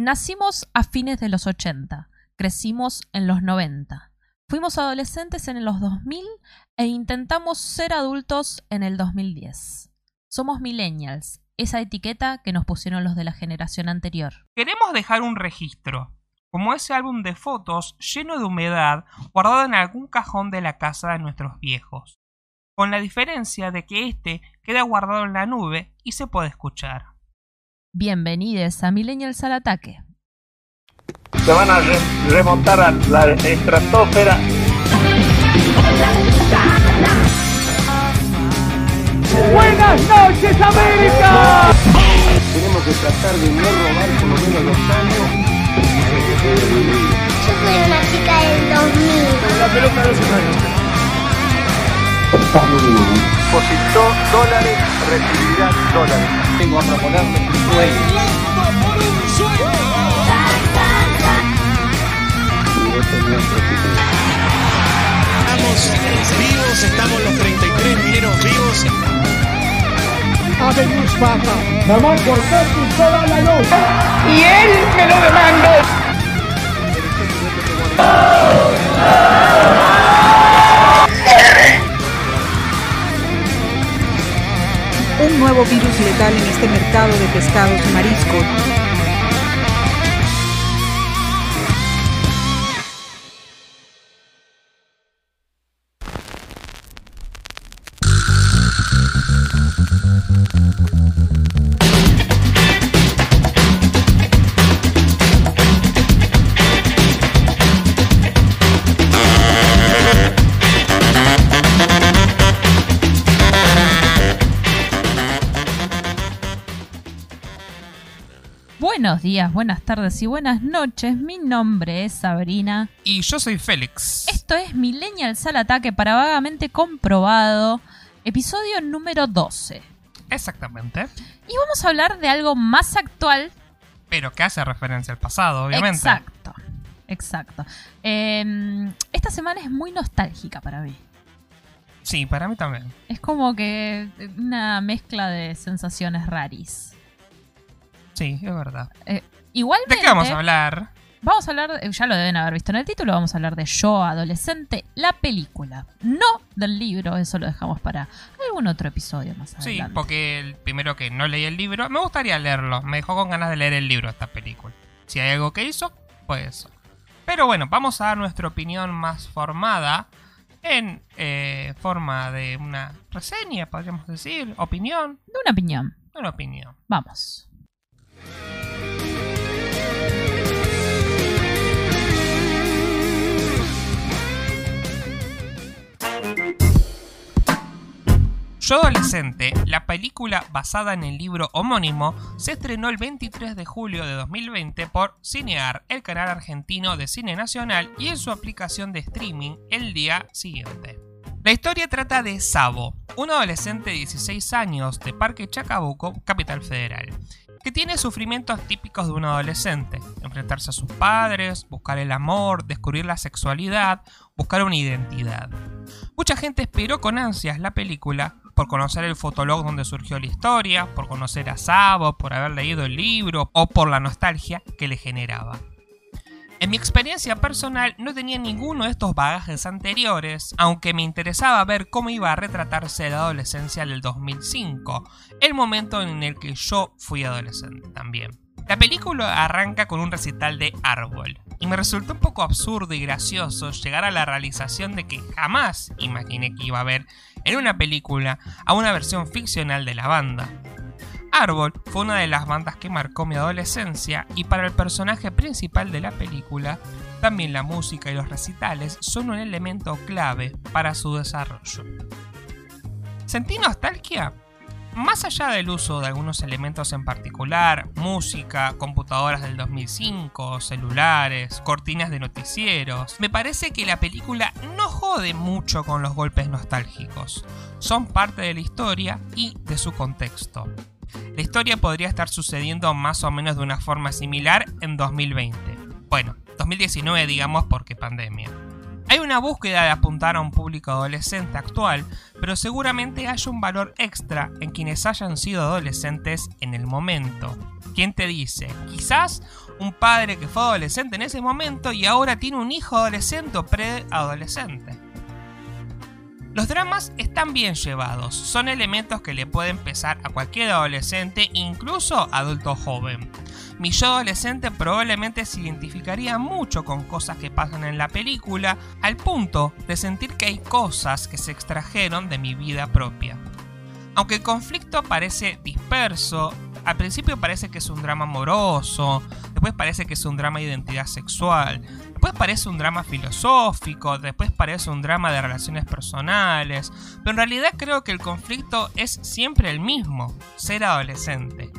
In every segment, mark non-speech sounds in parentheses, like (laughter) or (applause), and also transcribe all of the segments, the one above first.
Nacimos a fines de los 80, crecimos en los 90. Fuimos adolescentes en los 2000 e intentamos ser adultos en el 2010. Somos millennials, esa etiqueta que nos pusieron los de la generación anterior. Queremos dejar un registro, como ese álbum de fotos lleno de humedad guardado en algún cajón de la casa de nuestros viejos, con la diferencia de que este queda guardado en la nube y se puede escuchar. Bienvenidos a Millennials al Ataque. Se van a re- remontar a la estratosfera. Buenas noches, América. Tenemos que tratar de no robar por lo menos los años. Yo soy una chica del 2000. La pelota de los años. Depositó dólares, recibirá dólares. Vengo a proponerle un sueño. Estamos vivos, estamos los 33 mineros vivos. Ave Mustafa. Ramón Cortés y toda la luz. Y él me lo demandó. Un nuevo virus letal en este mercado de pescados y mariscos. Buenos días, buenas tardes y buenas noches. Mi nombre es Sabrina. Y yo soy Félix. Esto es Millennials al Ataque para vagamente comprobado, episodio número 12. Exactamente. Y vamos a hablar de algo más actual. Pero que hace referencia al pasado, obviamente. Exacto, exacto. Eh, esta semana es muy nostálgica para mí. Sí, para mí también. Es como que una mezcla de sensaciones raris. Sí, es verdad. Eh, igualmente, ¿De qué vamos a hablar? Vamos a hablar, ya lo deben haber visto en el título, vamos a hablar de Yo Adolescente, la película. No del libro, eso lo dejamos para algún otro episodio más Sí, adelante. porque el primero que no leí el libro, me gustaría leerlo. Me dejó con ganas de leer el libro esta película. Si hay algo que hizo, pues eso. Pero bueno, vamos a dar nuestra opinión más formada en eh, forma de una reseña, podríamos decir, opinión, De una opinión. una opinión. Vamos. Yo Adolescente, la película basada en el libro homónimo, se estrenó el 23 de julio de 2020 por Cinear, el canal argentino de cine nacional, y en su aplicación de streaming el día siguiente. La historia trata de Sabo, un adolescente de 16 años de Parque Chacabuco, capital federal, que tiene sufrimientos típicos de un adolescente, enfrentarse a sus padres, buscar el amor, descubrir la sexualidad, buscar una identidad. Mucha gente esperó con ansias la película por conocer el fotolog donde surgió la historia, por conocer a Sabo, por haber leído el libro o por la nostalgia que le generaba. En mi experiencia personal no tenía ninguno de estos bagajes anteriores, aunque me interesaba ver cómo iba a retratarse la adolescencia del 2005, el momento en el que yo fui adolescente también. La película arranca con un recital de Árbol, y me resultó un poco absurdo y gracioso llegar a la realización de que jamás imaginé que iba a ver en una película a una versión ficcional de la banda. Árbol fue una de las bandas que marcó mi adolescencia y para el personaje principal de la película, también la música y los recitales son un elemento clave para su desarrollo. ¿Sentí nostalgia? Más allá del uso de algunos elementos en particular, música, computadoras del 2005, celulares, cortinas de noticieros, me parece que la película no jode mucho con los golpes nostálgicos. Son parte de la historia y de su contexto. La historia podría estar sucediendo más o menos de una forma similar en 2020. Bueno, 2019 digamos porque pandemia. Hay una búsqueda de apuntar a un público adolescente actual, pero seguramente haya un valor extra en quienes hayan sido adolescentes en el momento. ¿Quién te dice? Quizás un padre que fue adolescente en ese momento y ahora tiene un hijo adolescente o preadolescente. Los dramas están bien llevados, son elementos que le pueden pesar a cualquier adolescente, incluso adulto joven. Mi yo adolescente probablemente se identificaría mucho con cosas que pasan en la película, al punto de sentir que hay cosas que se extrajeron de mi vida propia. Aunque el conflicto parece disperso, al principio parece que es un drama amoroso, después parece que es un drama de identidad sexual, después parece un drama filosófico, después parece un drama de relaciones personales, pero en realidad creo que el conflicto es siempre el mismo, ser adolescente.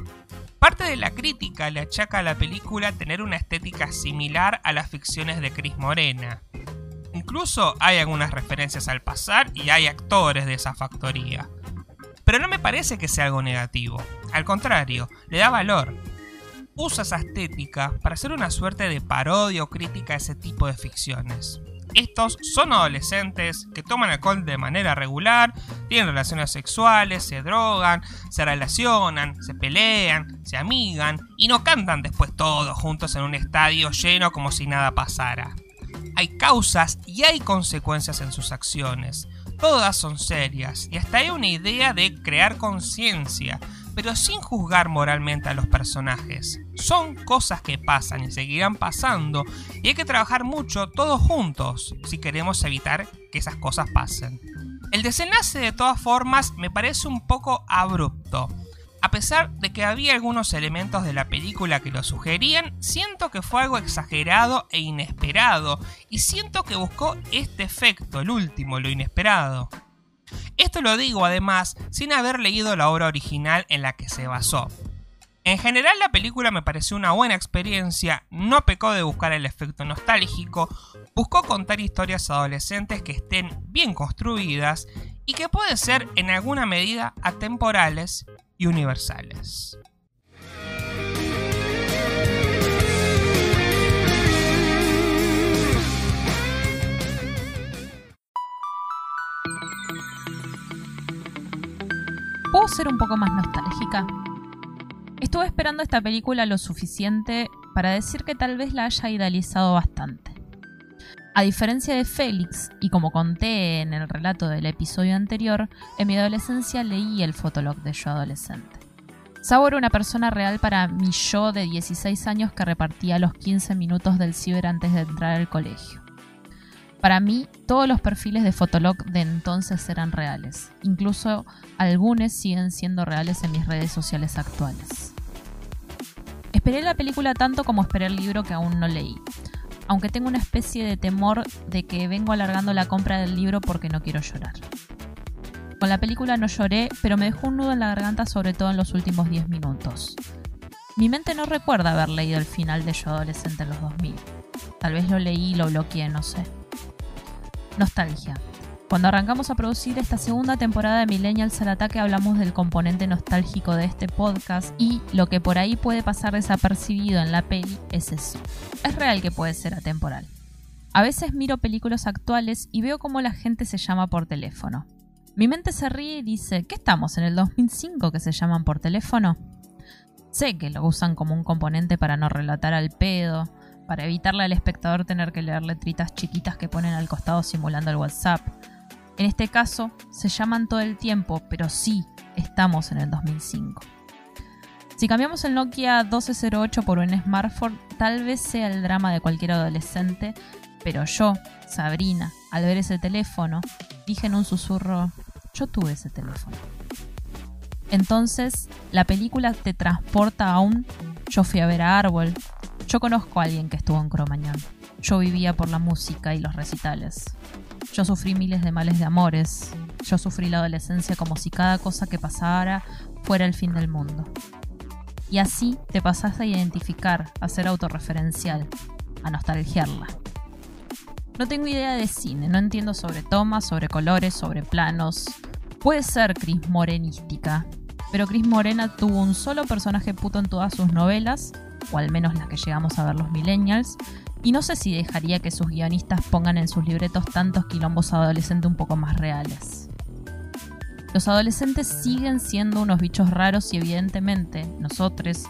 Parte de la crítica le achaca a la película tener una estética similar a las ficciones de Cris Morena. Incluso hay algunas referencias al pasar y hay actores de esa factoría. Pero no me parece que sea algo negativo. Al contrario, le da valor. Usa esa estética para hacer una suerte de parodia o crítica a ese tipo de ficciones. Estos son adolescentes que toman alcohol de manera regular, tienen relaciones sexuales, se drogan, se relacionan, se pelean, se amigan y no cantan después todos juntos en un estadio lleno como si nada pasara. Hay causas y hay consecuencias en sus acciones. Todas son serias y hasta hay una idea de crear conciencia, pero sin juzgar moralmente a los personajes. Son cosas que pasan y seguirán pasando y hay que trabajar mucho todos juntos si queremos evitar que esas cosas pasen. El desenlace de todas formas me parece un poco abrupto. A pesar de que había algunos elementos de la película que lo sugerían, siento que fue algo exagerado e inesperado, y siento que buscó este efecto, el último, lo inesperado. Esto lo digo además sin haber leído la obra original en la que se basó. En general la película me pareció una buena experiencia, no pecó de buscar el efecto nostálgico, buscó contar historias adolescentes que estén bien construidas y que pueden ser en alguna medida atemporales y universales. ¿Puedo ser un poco más nostálgica? Estuve esperando esta película lo suficiente para decir que tal vez la haya idealizado bastante. A diferencia de Félix, y como conté en el relato del episodio anterior, en mi adolescencia leí el fotolog de yo adolescente. Sabo era una persona real para mi yo de 16 años que repartía los 15 minutos del ciber antes de entrar al colegio. Para mí, todos los perfiles de Fotolog de entonces eran reales. Incluso algunos siguen siendo reales en mis redes sociales actuales. Esperé la película tanto como esperé el libro que aún no leí. Aunque tengo una especie de temor de que vengo alargando la compra del libro porque no quiero llorar. Con la película no lloré, pero me dejó un nudo en la garganta sobre todo en los últimos 10 minutos. Mi mente no recuerda haber leído el final de Yo Adolescente en los 2000. Tal vez lo leí y lo bloqueé, no sé. Nostalgia. Cuando arrancamos a producir esta segunda temporada de Millennials al Ataque hablamos del componente nostálgico de este podcast y lo que por ahí puede pasar desapercibido en la peli es eso. Es real que puede ser atemporal. A veces miro películas actuales y veo cómo la gente se llama por teléfono. Mi mente se ríe y dice, ¿qué estamos en el 2005 que se llaman por teléfono? Sé que lo usan como un componente para no relatar al pedo, para evitarle al espectador tener que leer letritas chiquitas que ponen al costado simulando el WhatsApp. En este caso, se llaman todo el tiempo, pero sí, estamos en el 2005. Si cambiamos el Nokia 1208 por un smartphone, tal vez sea el drama de cualquier adolescente, pero yo, Sabrina, al ver ese teléfono, dije en un susurro, yo tuve ese teléfono. Entonces, la película te transporta a un yo fui a ver a Árbol, yo conozco a alguien que estuvo en Cromañón. Yo vivía por la música y los recitales. Yo sufrí miles de males de amores. Yo sufrí la adolescencia como si cada cosa que pasara fuera el fin del mundo. Y así te pasas a identificar, a ser autorreferencial, a nostalgiarla. No tengo idea de cine, no entiendo sobre tomas, sobre colores, sobre planos. Puede ser Cris Morenística, pero Cris Morena tuvo un solo personaje puto en todas sus novelas o al menos las que llegamos a ver los millennials, y no sé si dejaría que sus guionistas pongan en sus libretos tantos quilombos adolescentes un poco más reales. Los adolescentes siguen siendo unos bichos raros y evidentemente nosotros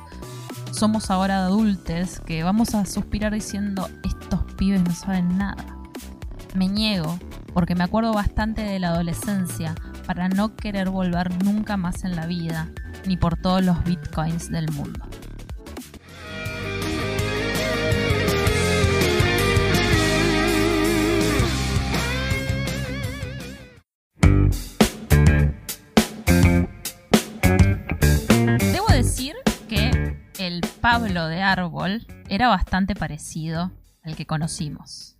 somos ahora adultos que vamos a suspirar diciendo estos pibes no saben nada. Me niego porque me acuerdo bastante de la adolescencia para no querer volver nunca más en la vida, ni por todos los bitcoins del mundo. Pablo de Árbol era bastante parecido al que conocimos.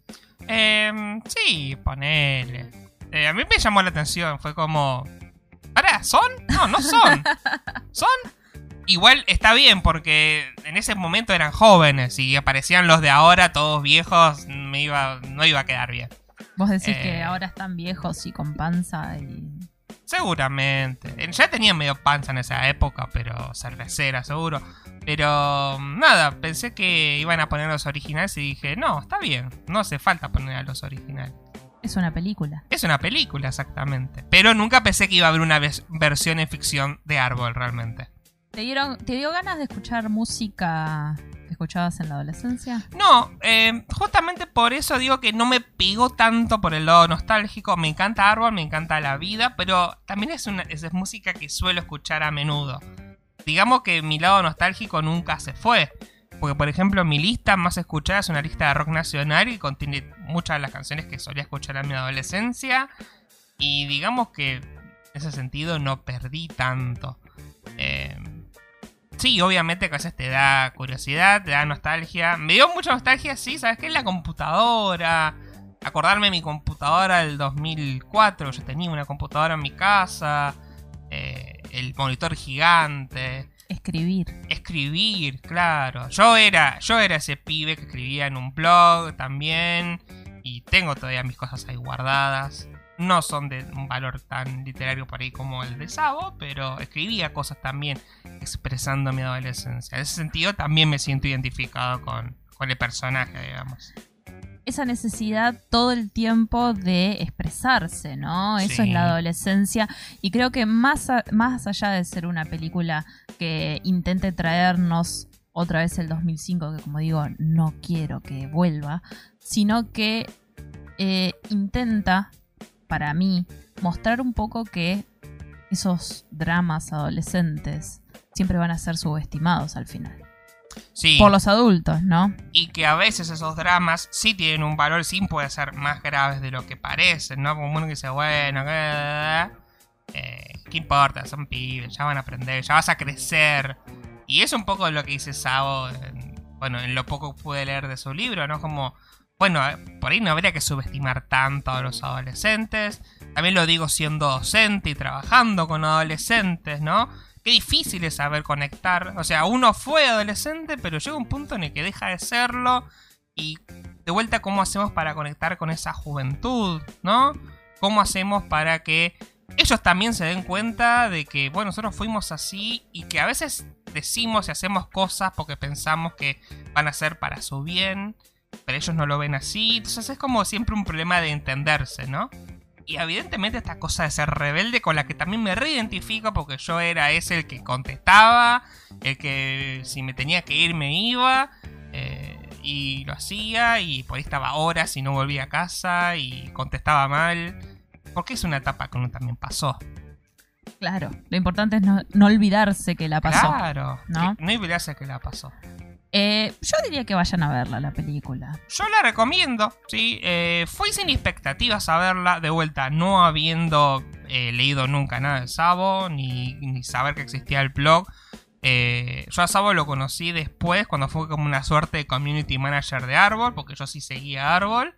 Em, sí, ponele. Eh, a mí me llamó la atención, fue como... ¿Para? ¿Son? No, no son. (laughs) ¿Son? Igual está bien porque en ese momento eran jóvenes y aparecían los de ahora todos viejos, me iba, no iba a quedar bien. Vos decís que Eh. ahora están viejos y con panza y... Seguramente. Ya tenían medio panza en esa época, pero cervecera, seguro. Pero nada, pensé que iban a poner los originales y dije, no, está bien, no hace falta poner a los originales. Es una película. Es una película, exactamente. Pero nunca pensé que iba a haber una versión en ficción de Árbol, realmente. ¿Te, dieron, ¿Te dio ganas de escuchar música que escuchabas en la adolescencia? No, eh, justamente por eso digo que no me pegó tanto por el lado nostálgico. Me encanta Árbol, me encanta la vida, pero también es, una, es música que suelo escuchar a menudo. Digamos que mi lado nostálgico nunca se fue. Porque, por ejemplo, mi lista más escuchada es una lista de rock nacional y contiene muchas de las canciones que solía escuchar en mi adolescencia. Y digamos que en ese sentido no perdí tanto. Eh, sí, obviamente que a veces te da curiosidad, te da nostalgia. Me dio mucha nostalgia, sí, ¿sabes qué? La computadora. Acordarme de mi computadora del 2004. Yo tenía una computadora en mi casa. eh, el monitor gigante Escribir. escribir, claro. Yo era, yo era ese pibe que escribía en un blog también. Y tengo todavía mis cosas ahí guardadas. No son de un valor tan literario por ahí como el de Sabo, pero escribía cosas también expresando mi adolescencia. En ese sentido también me siento identificado con, con el personaje, digamos. Esa necesidad todo el tiempo de expresarse, ¿no? Eso Sí. es la adolescencia. Y creo que más, a- más allá de ser una película que intente traernos otra vez el 2005, que como digo, no quiero que vuelva, sino que eh, intenta, para mí, mostrar un poco que esos dramas adolescentes siempre van a ser subestimados al final. Sí. Por los adultos, ¿no? y que a veces esos dramas sí tienen un valor, sí pueden ser más graves de lo que parecen, ¿no? Como uno que dice, bueno, ¿qué, eh, ¿qué importa? Son pibes, ya van a aprender, ya vas a crecer. Y es un poco lo que dice Sabo, en- bueno, en lo poco que pude leer de su libro, ¿no? Como, bueno, eh, por ahí no habría que subestimar tanto a los adolescentes. También lo digo siendo docente y trabajando con adolescentes, ¿no? Qué difícil es saber conectar. O sea, uno fue adolescente, pero llega un punto en el que deja de serlo. Y de vuelta, ¿cómo hacemos para conectar con esa juventud? ¿No? ¿Cómo hacemos para que ellos también se den cuenta de que, bueno, nosotros fuimos así y que a veces decimos y hacemos cosas porque pensamos que van a ser para su bien, pero ellos no lo ven así. Entonces es como siempre un problema de entenderse, ¿no? Y evidentemente esta cosa de ser rebelde con la que también me reidentifico porque yo era ese el que contestaba, el que si me tenía que ir me iba, eh, y lo hacía, y por ahí estaba horas y no volvía a casa y contestaba mal, porque es una etapa que uno también pasó. Claro. Lo importante es no, no olvidarse que la pasó. Claro, ¿no? que no olvidarse que la pasó. Eh, yo diría que vayan a verla, la película. Yo la recomiendo, sí. Eh, fui sin expectativas a verla, de vuelta, no habiendo eh, leído nunca nada de Sabo, ni, ni saber que existía el blog. Eh, yo a Sabo lo conocí después, cuando fue como una suerte de community manager de Árbol, porque yo sí seguía Árbol.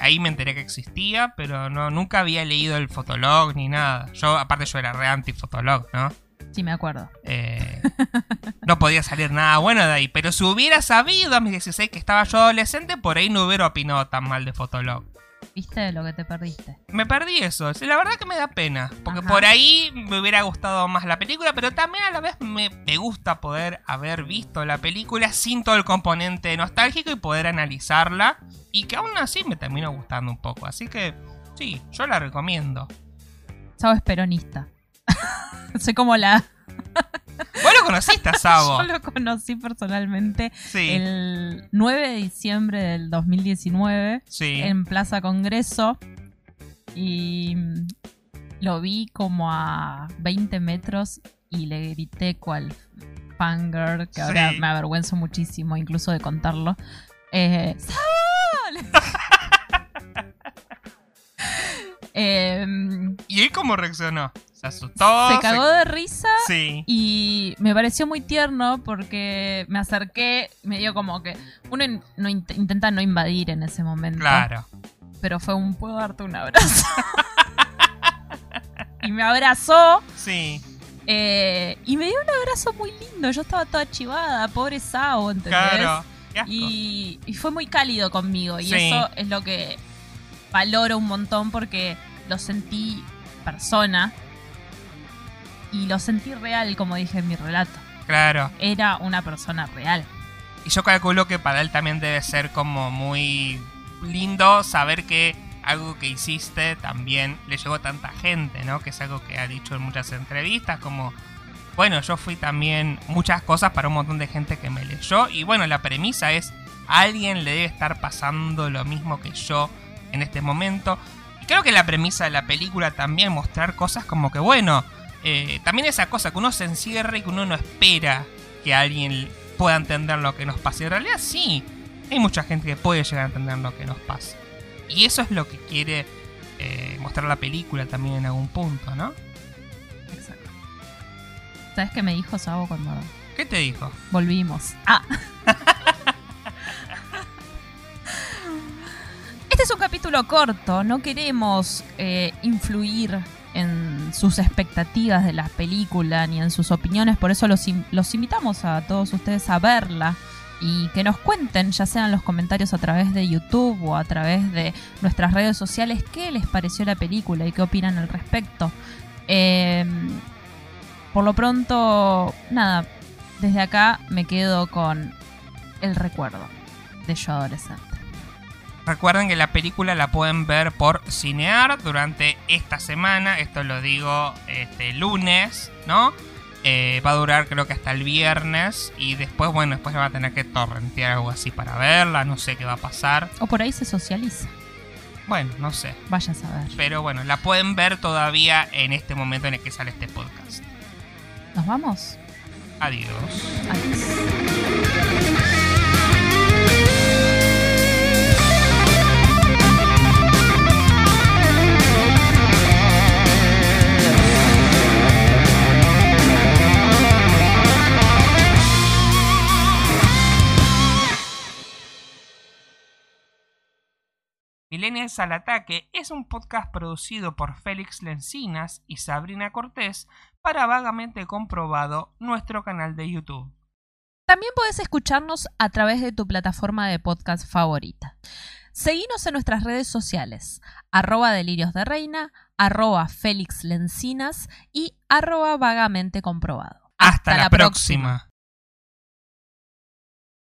Ahí me enteré que existía, pero no, nunca había leído el Fotolog ni nada. Yo, aparte, yo era re anti-Fotolog, ¿no? Sí, me acuerdo. Eh, no podía salir nada bueno de ahí. Pero si hubiera sabido a mis 16 que estaba yo adolescente, por ahí no hubiera opinado tan mal de Fotolog. ¿Viste lo que te perdiste? Me perdí eso. La verdad que me da pena. Porque Ajá. por ahí me hubiera gustado más la película, pero también a la vez me, me gusta poder haber visto la película sin todo el componente nostálgico y poder analizarla. Y que aún así me terminó gustando un poco. Así que sí, yo la recomiendo. Sabo es peronista. (laughs) Soy como la... (laughs) ¿Vos lo conociste a (laughs) Sabo? Yo lo conocí personalmente Sí. el 9 de diciembre del 2019 Sí. en Plaza Congreso y lo vi como a 20 metros y le grité cual fangirl, que ahora Sí. me avergüenzo muchísimo incluso de contarlo. Eh, ¡Sabo! Em, ¿Y él cómo reaccionó? ¿Se asustó? se cagó de risa Sí. y me pareció muy tierno porque me acerqué, me dio como que uno in- no int- intenta no invadir en ese momento. Claro. Pero fue un puedo darte un abrazo. (laughs) y me abrazó Sí. eh, y me dio un abrazo muy lindo. Yo estaba toda chivada, pobre Sao, ¿entendés? Claro. Qué asco. Y, y fue muy cálido conmigo. Y Sí. eso es lo que valoro un montón porque lo sentí persona. Y lo sentí real, como dije en mi relato. Claro. Era una persona real. Y yo calculo que para él también debe ser como muy lindo saber que algo que hiciste también le llegó a tanta gente, ¿no? Que es algo que ha dicho en muchas entrevistas, como, bueno, yo fui también muchas cosas para un montón de gente que me leyó. Y bueno, la premisa es, a alguien le debe estar pasando lo mismo que yo en este momento. Y creo que la premisa de la película también mostrar cosas como que, bueno, eh, también esa cosa que uno se encierra y que uno no espera que alguien pueda entender lo que nos pasa. Y en realidad sí, hay mucha gente que puede llegar a entender lo que nos pasa. Y eso es lo que quiere eh, mostrar la película también en algún punto, ¿no? Exacto. ¿Sabes qué me dijo Sabo cuando ¿Qué te dijo? volvimos? Ah. (laughs) Este es un capítulo corto, no queremos eh, influir en sus expectativas de la película ni en sus opiniones, por eso los, los invitamos a todos ustedes a verla y que nos cuenten, ya sea en los comentarios a través de YouTube o a través de nuestras redes sociales, qué les pareció la película y qué opinan al respecto. Eh, por lo pronto, nada, desde acá me quedo con el recuerdo de yo adolescente. Recuerden que la película la pueden ver por Cinear durante esta semana. Esto lo digo este lunes, ¿no? Eh, va a durar creo que hasta el viernes. Y después, bueno, después va a tener que torrentear algo así para verla. No sé qué va a pasar. O por ahí se socializa, Bueno, no sé. vaya a saber. Pero bueno, la pueden ver todavía en este momento en el que sale este podcast. ¿Nos vamos? Adiós. Adiós. Millennials al Ataque es un podcast producido por Félix Lencinas y Sabrina Cortés para Vagamente Comprobado, nuestro canal de YouTube. También podés escucharnos a través de tu plataforma de podcast favorita. Seguinos en nuestras redes sociales, arroba delirios de reina, arroba Félix Lencinas y arroba vagamente comprobado. Hasta, la, próxima.